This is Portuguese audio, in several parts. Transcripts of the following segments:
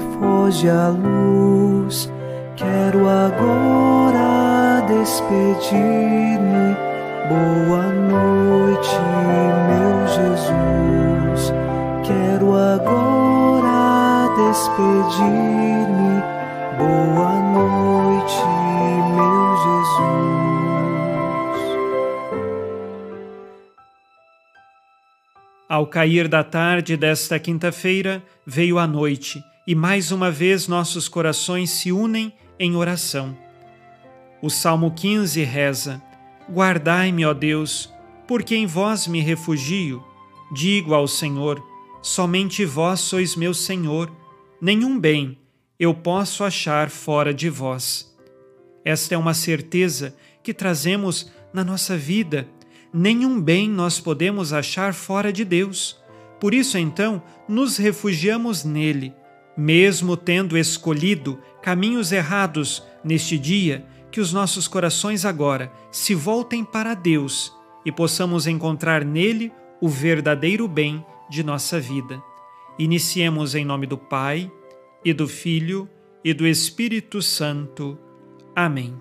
Foge a luz. Quero agora despedir-me. Boa noite, meu Jesus. Quero agora despedir-me. Boa noite, meu Jesus. Ao cair da tarde desta quinta-feira, veio a noite e mais uma vez nossos corações se unem em oração. O Salmo 15 reza: Guardai-me, ó Deus, porque em vós me refugio. Digo ao Senhor: somente vós sois meu Senhor, nenhum bem eu posso achar fora de vós. Esta é uma certeza que trazemos na nossa vida. Nenhum bem nós podemos achar fora de Deus. Por isso, então, nos refugiamos nele mesmo tendo escolhido caminhos errados neste dia, que os nossos corações agora se voltem para Deus e possamos encontrar nele o verdadeiro bem de nossa vida. Iniciemos em nome do Pai, e do Filho, e do Espírito Santo. Amém.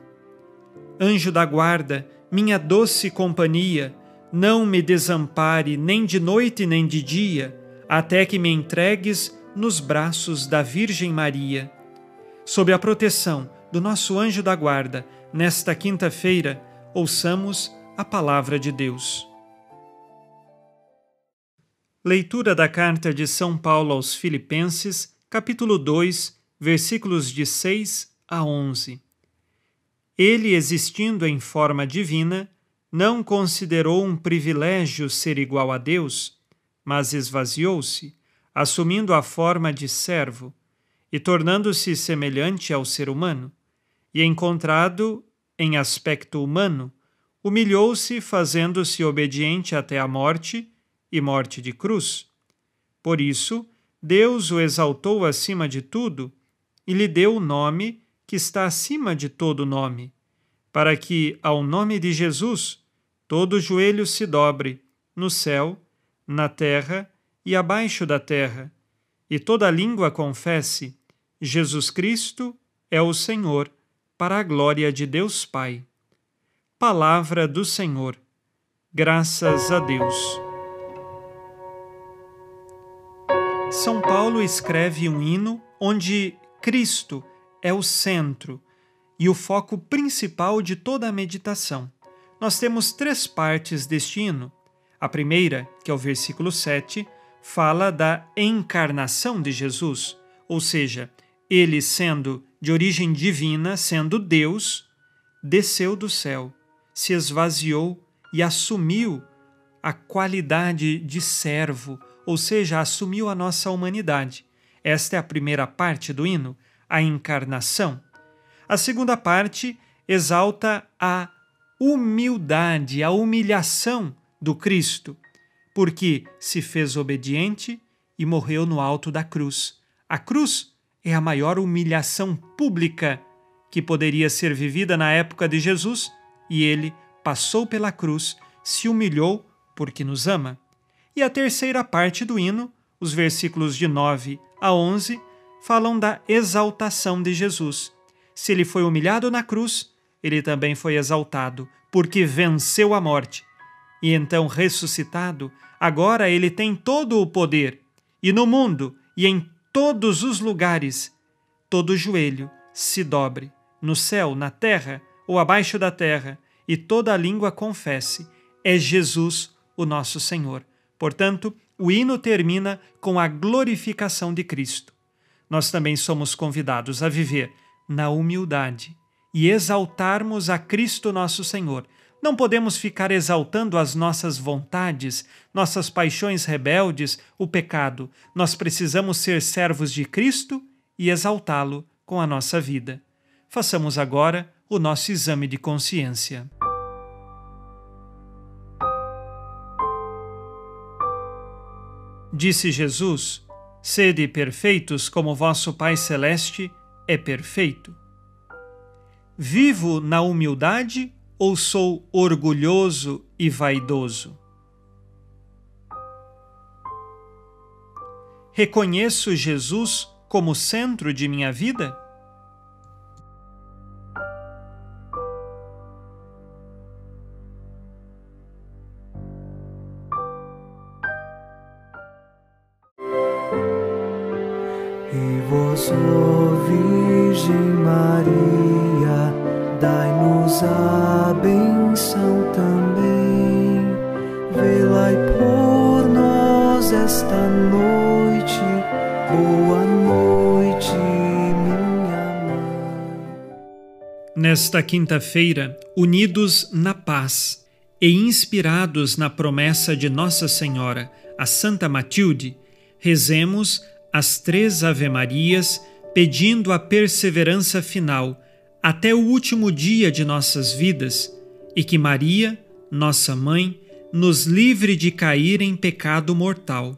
Anjo da guarda, minha doce companhia, não me desampare nem de noite nem de dia, até que me entregues nos braços da Virgem Maria. Sob a proteção do nosso anjo da guarda, nesta quinta-feira, ouçamos a palavra de Deus. Leitura da carta de São Paulo aos Filipenses, capítulo 2, versículos de 6 a 11. Ele, existindo em forma divina, não considerou um privilégio ser igual a Deus, mas esvaziou-se assumindo a forma de servo e tornando-se semelhante ao ser humano, e encontrado em aspecto humano, humilhou-se, fazendo-se obediente até a morte e morte de cruz. Por isso, Deus o exaltou acima de tudo e lhe deu o nome que está acima de todo nome, para que, ao nome de Jesus, todo joelho se dobre, no céu, na terra e abaixo da terra, e toda língua confesse: Jesus Cristo é o Senhor, para a glória de Deus Pai. Palavra do Senhor. Graças a Deus. São Paulo escreve um hino onde Cristo é o centro e o foco principal de toda a meditação. Nós temos três partes deste hino. A primeira, que é o versículo 7, fala da encarnação de Jesus, ou seja, ele sendo de origem divina, sendo Deus, desceu do céu, se esvaziou e assumiu a qualidade de servo, ou seja, assumiu a nossa humanidade. Esta é a primeira parte do hino, a encarnação. A segunda parte exalta a humildade, a humilhação do Cristo porque se fez obediente e morreu no alto da cruz. A cruz é a maior humilhação pública que poderia ser vivida na época de Jesus, e ele passou pela cruz, se humilhou porque nos ama. E a terceira parte do hino, os versículos de 9 a 11, falam da exaltação de Jesus. Se ele foi humilhado na cruz, ele também foi exaltado, porque venceu a morte. E então, ressuscitado, Agora ele tem todo o poder, e no mundo e em todos os lugares, todo joelho se dobre, no céu, na terra ou abaixo da terra, e toda língua confesse: é Jesus o nosso Senhor. Portanto, o hino termina com a glorificação de Cristo. Nós também somos convidados a viver na humildade e exaltarmos a Cristo nosso Senhor não podemos ficar exaltando as nossas vontades, nossas paixões rebeldes, o pecado. Nós precisamos ser servos de Cristo e exaltá-lo com a nossa vida. Façamos agora o nosso exame de consciência. Disse Jesus: Sede perfeitos como vosso Pai Celeste é perfeito. Vivo na humildade ou sou orgulhoso e vaidoso? Reconheço Jesus como centro de minha vida? E vós, Virgem Maria, esta noite. Boa noite, minha mãe. Nesta quinta-feira, unidos na paz e inspirados na promessa de Nossa Senhora, a Santa Matilde, rezemos as três Ave-Marias, pedindo a perseverança final até o último dia de nossas vidas e que Maria, nossa mãe, nos livre de cair em pecado mortal.